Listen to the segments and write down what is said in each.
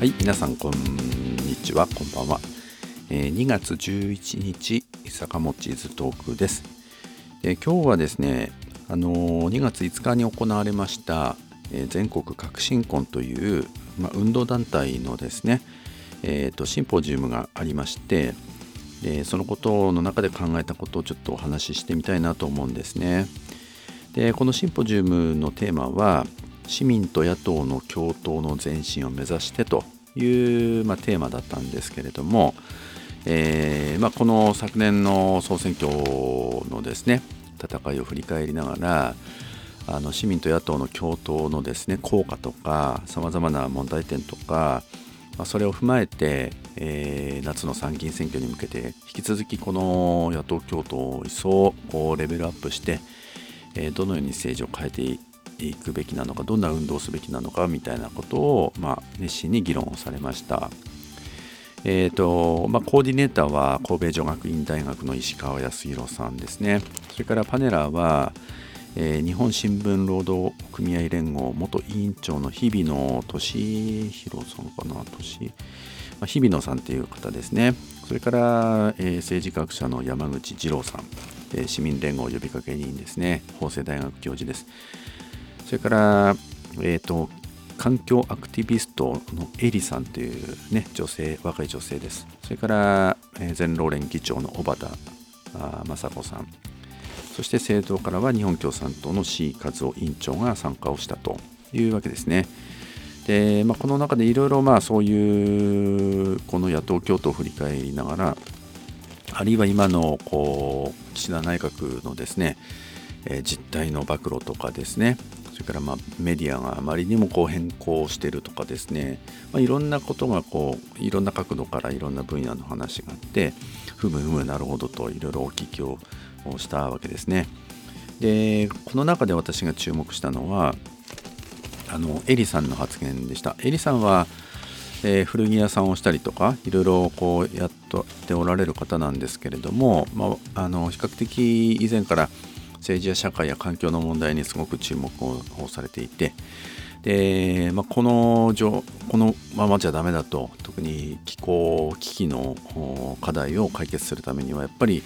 はい皆さんこんにちはこんばんは、えー、2月11日坂本チーズトークです、えー、今日はですねあのー、2月5日に行われました、えー、全国革新婚という、ま、運動団体のですね、えーと、シンポジウムがありましてでそのことの中で考えたことをちょっとお話ししてみたいなと思うんですね。でこのシンポジウムのテーマは市民と野党の共闘の前進を目指してと。いう、まあ、テーマだったんですけれども、えーまあ、この昨年の総選挙のですね戦いを振り返りながらあの市民と野党の共闘のですね効果とかさまざまな問題点とか、まあ、それを踏まえて、えー、夏の参議院選挙に向けて引き続きこの野党共闘を一層こうレベルアップして、えー、どのように政治を変えていいくべきなのかどんな運動をすべきなのかみたいなことを、まあ、熱心に議論をされました。えーとまあ、コーディネーターは神戸女学院大学の石川康弘さんですね。それからパネラーは、えー、日本新聞労働組合連合元委員長の日比野俊弘さんかな俊、まあ、日比野さんという方ですね。それから、えー、政治学者の山口二郎さん、えー、市民連合呼びかけ人ですね。法政大学教授です。それから、えーと、環境アクティビストのエリさんという、ね、女性若い女性ですそれから、えー、全労連議長の小畑雅子さんそして政党からは日本共産党の C 和夫委員長が参加をしたというわけですね。で、まあ、この中でいろいろまあそういうこの野党共闘を振り返りながらあるいは今のこう岸田内閣のですね、えー、実態の暴露とかですねそれからまあメディアがあまりにもこう変更してるとかですね、まあ、いろんなことがこういろんな角度からいろんな分野の話があってふむふむなるほどといろいろお聞きをしたわけですね。でこの中で私が注目したのはあのエリさんの発言でした。エリさんはえー、古着屋さんをしたりとかいろいろこうやっておられる方なんですけれども、まあ、あの比較的以前から政治や社会や環境の問題にすごく注目をされていてで、まあ、このこのままじゃダメだと特に気候危機の課題を解決するためにはやっぱり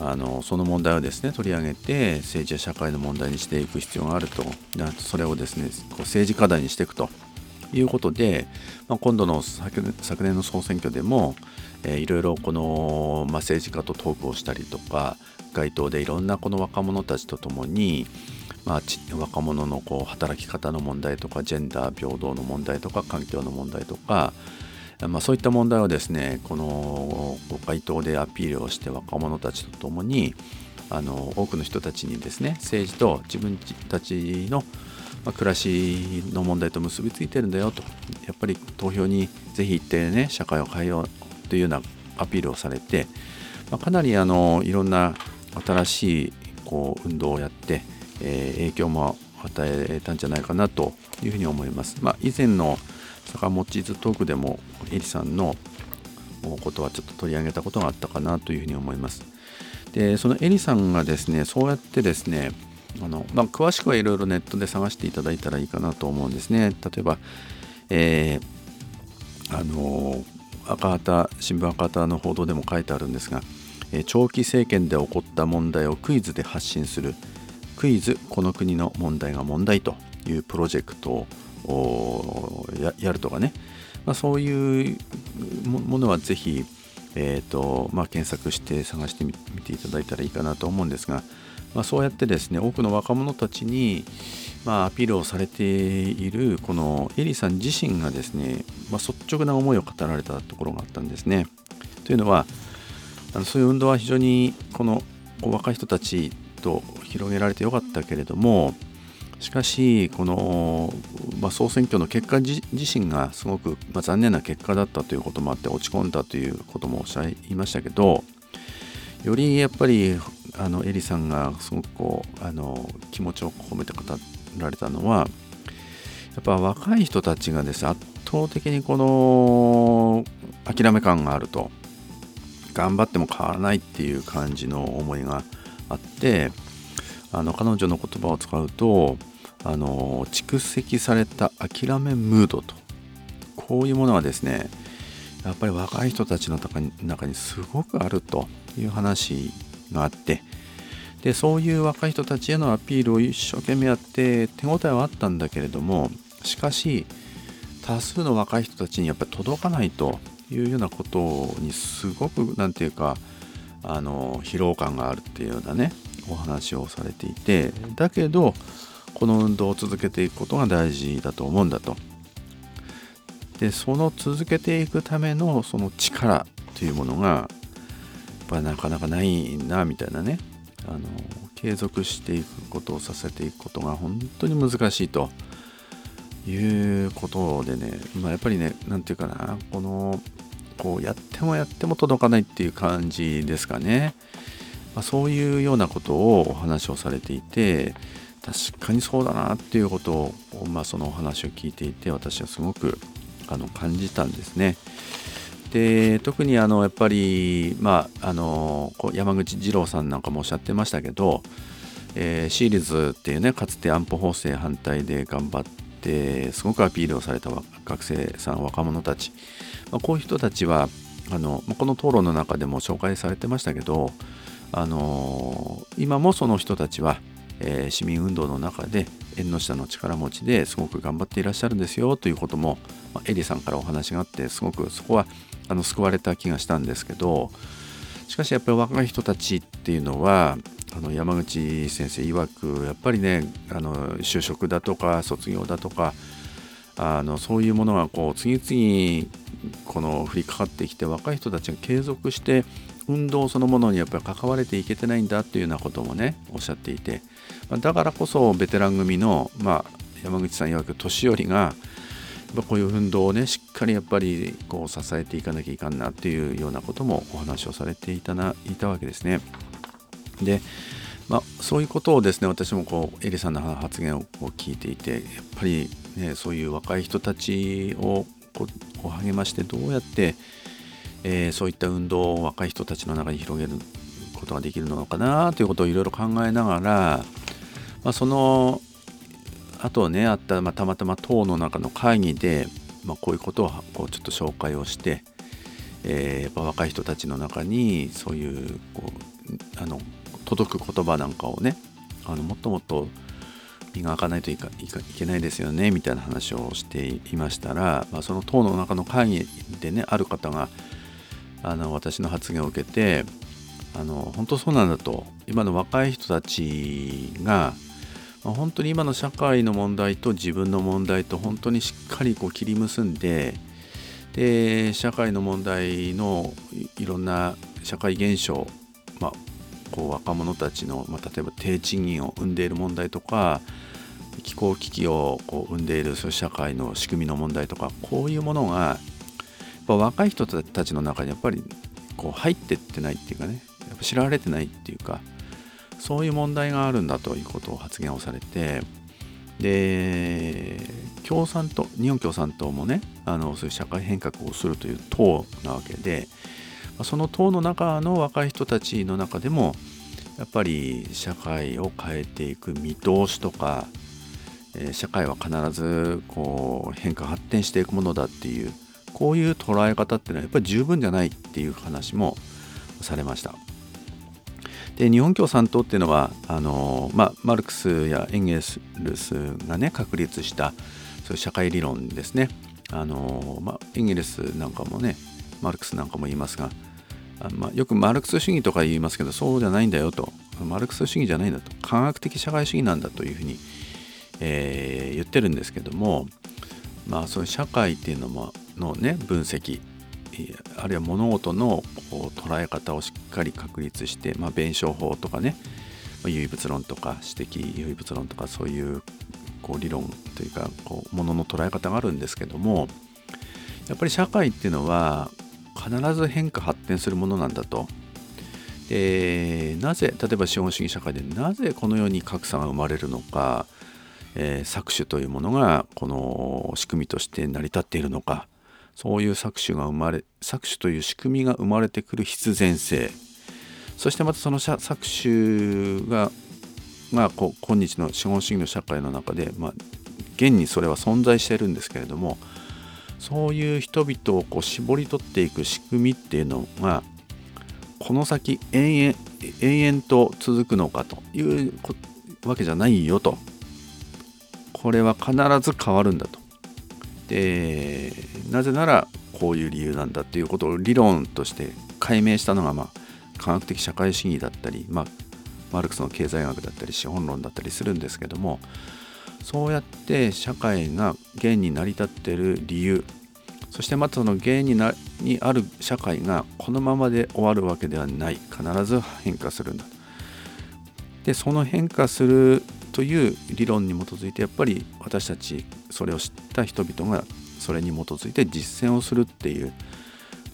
あのその問題をですね取り上げて政治や社会の問題にしていく必要があると。それをですねこう政治課題にしていくと。いうことで、まあ、今度の昨年の総選挙でも、えー、いろいろこの、まあ、政治家とトークをしたりとか街頭でいろんなこの若者たちと共に、まあ、若者のこう働き方の問題とかジェンダー平等の問題とか環境の問題とか、まあ、そういった問題をですねこの街頭でアピールをして若者たちと共にあの多くの人たちにですね政治と自分たちの、暮らしの問題と結びついてるんだよと。やっぱり投票にぜひ行ってね社会を変えようというようなアピールをされて、まあ、かなりあのいろんな新しいこう運動をやって、えー、影響も与えたんじゃないかなというふうに思います。まあ、以前の坂本チーズトークでもエリさんのことはちょっと取り上げたことがあったかなというふうに思います。でそのエリさんがですねそうやってですねあの、まあ、詳しくはいろいろネットで探していただいたらいいかなと思うんですね。例えば、えー、あの赤旗新聞赤旗の報道でも書いてあるんですが長期政権で起こった問題をクイズで発信するクイズこの国の問題が問題というプロジェクトをやるとかね、まあ、そういうものはぜひ、えーとまあ、検索して探してみていただいたらいいかなと思うんですが、まあ、そうやってですね多くの若者たちに、まあ、アピールをされているこのエリさん自身がですね、まあ、率直な思いを語られたところがあったんですね。というのはあのそういう運動は非常にこの若い人たちと広げられてよかったけれどもしかしこの、まあ、総選挙の結果自身がすごく、まあ、残念な結果だったということもあって落ち込んだということもおっしゃいましたけどよりやっぱりあのエリさんがすごくこうあの気持ちを込めて語られたのはやっぱ若い人たちがです圧倒的にこの諦め感があると。頑張っても変わらないっていう感じの思いがあってあの彼女の言葉を使うとあの蓄積された諦めムードとこういうものはですねやっぱり若い人たちの中にすごくあるという話があってでそういう若い人たちへのアピールを一生懸命やって手応えはあったんだけれどもしかし多数の若い人たちにやっぱり届かないというようなことにすごく何て言うかあの疲労感があるっていうようなねお話をされていてだけどこの運動を続けていくことが大事だと思うんだと。でその続けていくためのその力というものがやっぱなかなかないなみたいなねあの継続していくことをさせていくことが本当に難しいということでね、まあ、やっぱりね何て言うかなこのこうやってもやっても届かないっていう感じですかね、まあ、そういうようなことをお話をされていて確かにそうだなっていうことを、まあ、そのお話を聞いていて私はすごくあの感じたんですね。で特にあのやっぱり、まあ、あの山口二郎さんなんかもおっしゃってましたけど、えー、シーリーズっていうねかつて安保法制反対で頑張ってすごくアピールをされた学生さん若者たち、まあ、こういう人たちはあのこの討論の中でも紹介されてましたけどあの今もその人たちは、えー、市民運動の中で縁の下の力持ちですごく頑張っていらっしゃるんですよということも、まあ、エリさんからお話があってすごくそこはあの救われた気がしたんですけどしかしやっぱり若い人たちっていうのはあの山口先生曰くやっぱりねあの就職だとか卒業だとかあのそういうものがこう次々この降りかかってきて若い人たちが継続して運動そのものにやっぱり関われていけてないんだっていうようなこともねおっしゃっていてだからこそベテラン組の、まあ、山口さん曰く年寄りがこういう運動をねしっかりやっぱりこう支えていかなきゃいかんなっていうようなこともお話をされていたないたわけですね。で、まあ、そういうことをですね私もこうエリさんの発言を聞いていてやっぱり、ね、そういう若い人たちをこう励ましてどうやって、えー、そういった運動を若い人たちの中に広げることができるのかなということをいろいろ考えながら、まあ、そのあとねあった、まあ、たまたま党の中の会議で、まあ、こういうことをこうちょっと紹介をして、えー、やっぱ若い人たちの中にそういうこうあの届く言葉なんかをねあのもっともっと磨かないといかいけないですよねみたいな話をしていましたら、まあ、その党の中の会議でねある方があの私の発言を受けてあの本当そうなんだと。今の若い人たちが、本当に今の社会の問題と自分の問題と本当にしっかりこう切り結んでで社会の問題のいろんな社会現象、まあ、こう若者たちの、まあ、例えば低賃金を生んでいる問題とか気候危機をこう生んでいるそういう社会の仕組みの問題とかこういうものがやっぱ若い人たちの中にやっぱりこう入ってってないっていうかねやっぱ知られてないっていうかそういう問題があるんだということを発言をされてで共産党日本共産党もねあのそういう社会変革をするという党なわけでその党の中の若い人たちの中でもやっぱり社会を変えていく見通しとか社会は必ずこう変化発展していくものだっていうこういう捉え方っていうのはやっぱり十分じゃないっていう話もされました。で日本共産党っていうのはあの、まあ、マルクスやエンゲルスがね確立したそういう社会理論ですねあの、まあ、エンゲルスなんかもねマルクスなんかも言いますがあまあ、よくマルクス主義とか言いますけどそうじゃないんだよと。マルクス主義じゃないんだと。科学的社会主義なんだというふうに、えー、言ってるんですけどもまあそういう社会っていうのものね分析あるいは物事のこう捉え方をしっかり確立して、まあ、弁証法とかね唯物論とか指摘唯物論とかそういうこう理論というかこうものの捉え方があるんですけどもやっぱり社会っていうのは必ず変化発展するものなんだと。でなぜ例えば資本主義社会でなぜこのように格差が生まれるのか、えー、搾取というものがこの仕組みとして成り立っているのかそういう搾取が生まれ搾取という仕組みが生まれてくる必然性そしてまたその搾取が、まあ、こ今日の資本主義の社会の中で、まあ、現にそれは存在しているんですけれどもそういう人々をこう絞り取っていく仕組みっていうのがこの先延々延々と続くのかというわけじゃないよと。これは必ず変わるんだと。でなぜならこういう理由なんだっていうことを理論として解明したのが、まあ、科学的社会主義だったり、まあ、マルクスの経済学だったり資本論だったりするんですけどもそうやって社会が現に成り立ってる理由。そしてまたその原因になにある社会がこのままで終わるわけではない。必ず変化するんだ。でその変化するという理論に基づいてやっぱり私たちそれを知った人々がそれに基づいて実践をするっていう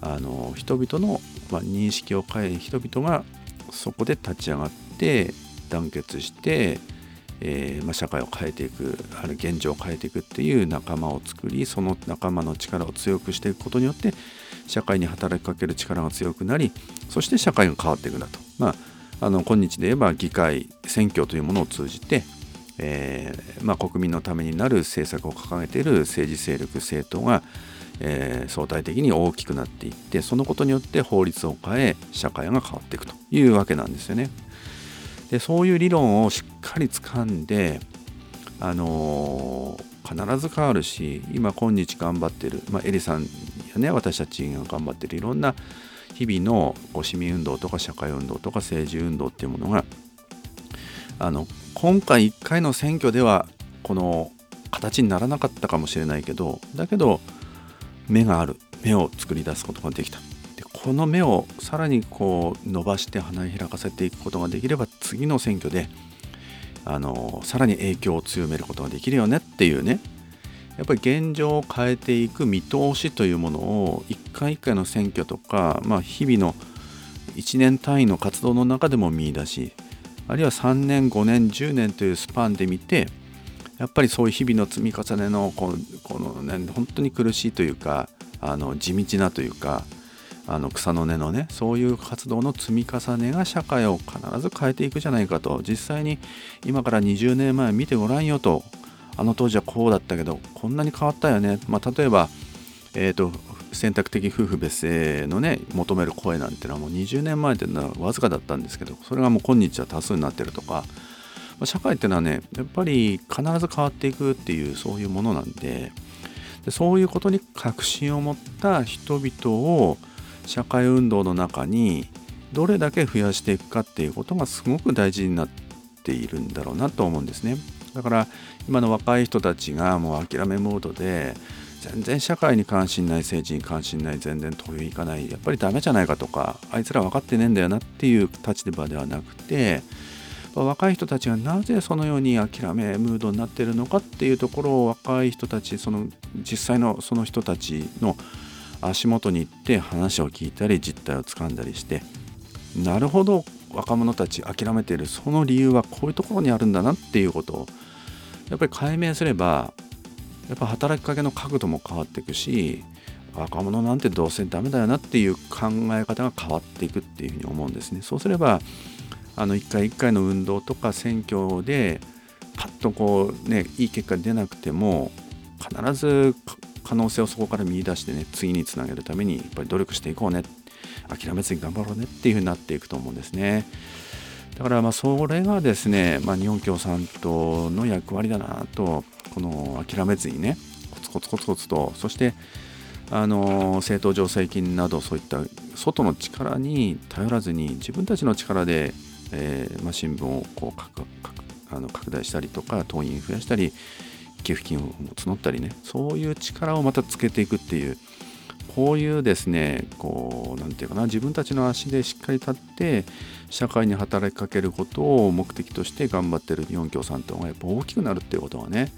あの人々の、まあ、認識を変え人々がそこで立ち上がって団結してえー、まあ、社会を変えていくある現状を変えていくっていう仲間を作りその仲間の力を強くしていくことによって社会に働きかける力が強くなりそして社会が変わっていくんだと、まあ、あの今日で言えば議会選挙というものを通じて、えー、まあ、国民のためになる政策を掲げている政治勢力政党が、えー、相対的に大きくなっていってそのことによって法律を変え社会が変わっていくというわけなんですよね。でそういう理論をしっかり掴んで、あのー、必ず変わるし今今日頑張ってる、まあ、エリさんやね私たちが頑張ってるいろんな日々の市民運動とか社会運動とか政治運動っていうものがあの今回1回の選挙ではこの形にならなかったかもしれないけどだけど目がある目を作り出すことができた。この目をさらにこう伸ばして花開かせていくことができれば次の選挙であのさらに影響を強めることができるよねっていうね。やっぱり現状を変えていく見通しというものを一回一回の選挙とか、まあ、日々の1年単位の活動の中でも見出しあるいは3年5年10年というスパンで見てやっぱりそういう日々の積み重ねのこの、ね、本当に苦しいというかあの地道なというかあの草の根のねそういう活動の積み重ねが社会を必ず変えていくじゃないかと。実際に今から20年前見てごらんよと。あの当時はこうだったけどこんなに変わったよね、まあ、例えば、えーと、選択的夫婦別姓のね求める声なんてのはもう20年前っていうのはわずかだったんですけどそれがもう今日は多数になってるとか、まあ、社会っていうのはねやっぱり必ず変わっていくっていうそういうものなんで。でそういうことに確信を持った人々を社会運動の中にどれだけ増やしていくかっていうことがすごく大事になっているんだろうなと思うんですね。だから今の若い人たちがもう諦めモードで全然社会に関心ない政治に関心ない全然投票行かないやっぱりダメじゃないかとかあいつら分かってねえんだよなっていう立場ではなくて若い人たちがなぜそのように諦めムードになってるのかっていうところを若い人たちその実際のその人たちの足元に行って話を聞いたり実態をつかんだりしてなるほど若者たち諦めているその理由はこういうところにあるんだなっていうことをやっぱり解明すればやっぱ働きかけの角度も変わっていくし若者なんてどうせダメだよなっていう考え方が変わっていくっていうふうに思うんですね。そうすればあの一回一回の運動とか選挙でパッとこうねいい結果出なくても必ず可能性をそこから見出してね次につなげるためにやっぱり努力していこうね。諦めずに頑張ろうねっていうふうになっていくと思うんですね。だからまあそれがですね、まあ、日本共産党の役割だなとこの諦めずにねコツコツコツコツとそしてあの政党助成金などそういった外の力に頼らずに自分たちの力で、えーまあ、新聞をこうあの拡大したりとか党員増やしたり寄付金を募ったりねそういう力をまたつけていくっていうこういうですねこう何て言うかな自分たちの足でしっかり立って社会に働きかけることを目的として頑張ってる日本共産党がやっぱ大きくなるっていうことはね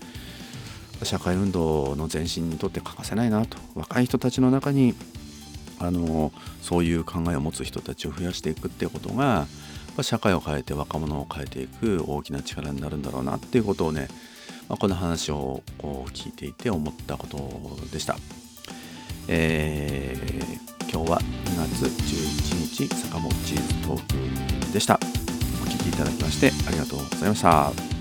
社会運動の前進にとって欠かせないなと若い人たちの中にあのそういう考えを持つ人たちを増やしていくっていうことが社会を変えて若者を変えていく大きな力になるんだろうなっていうことをねまあ、この話をこう聞いていて思ったことでした。えー、今日は2月11日坂本チーズトークでした。お聴きいただきましてありがとうございました。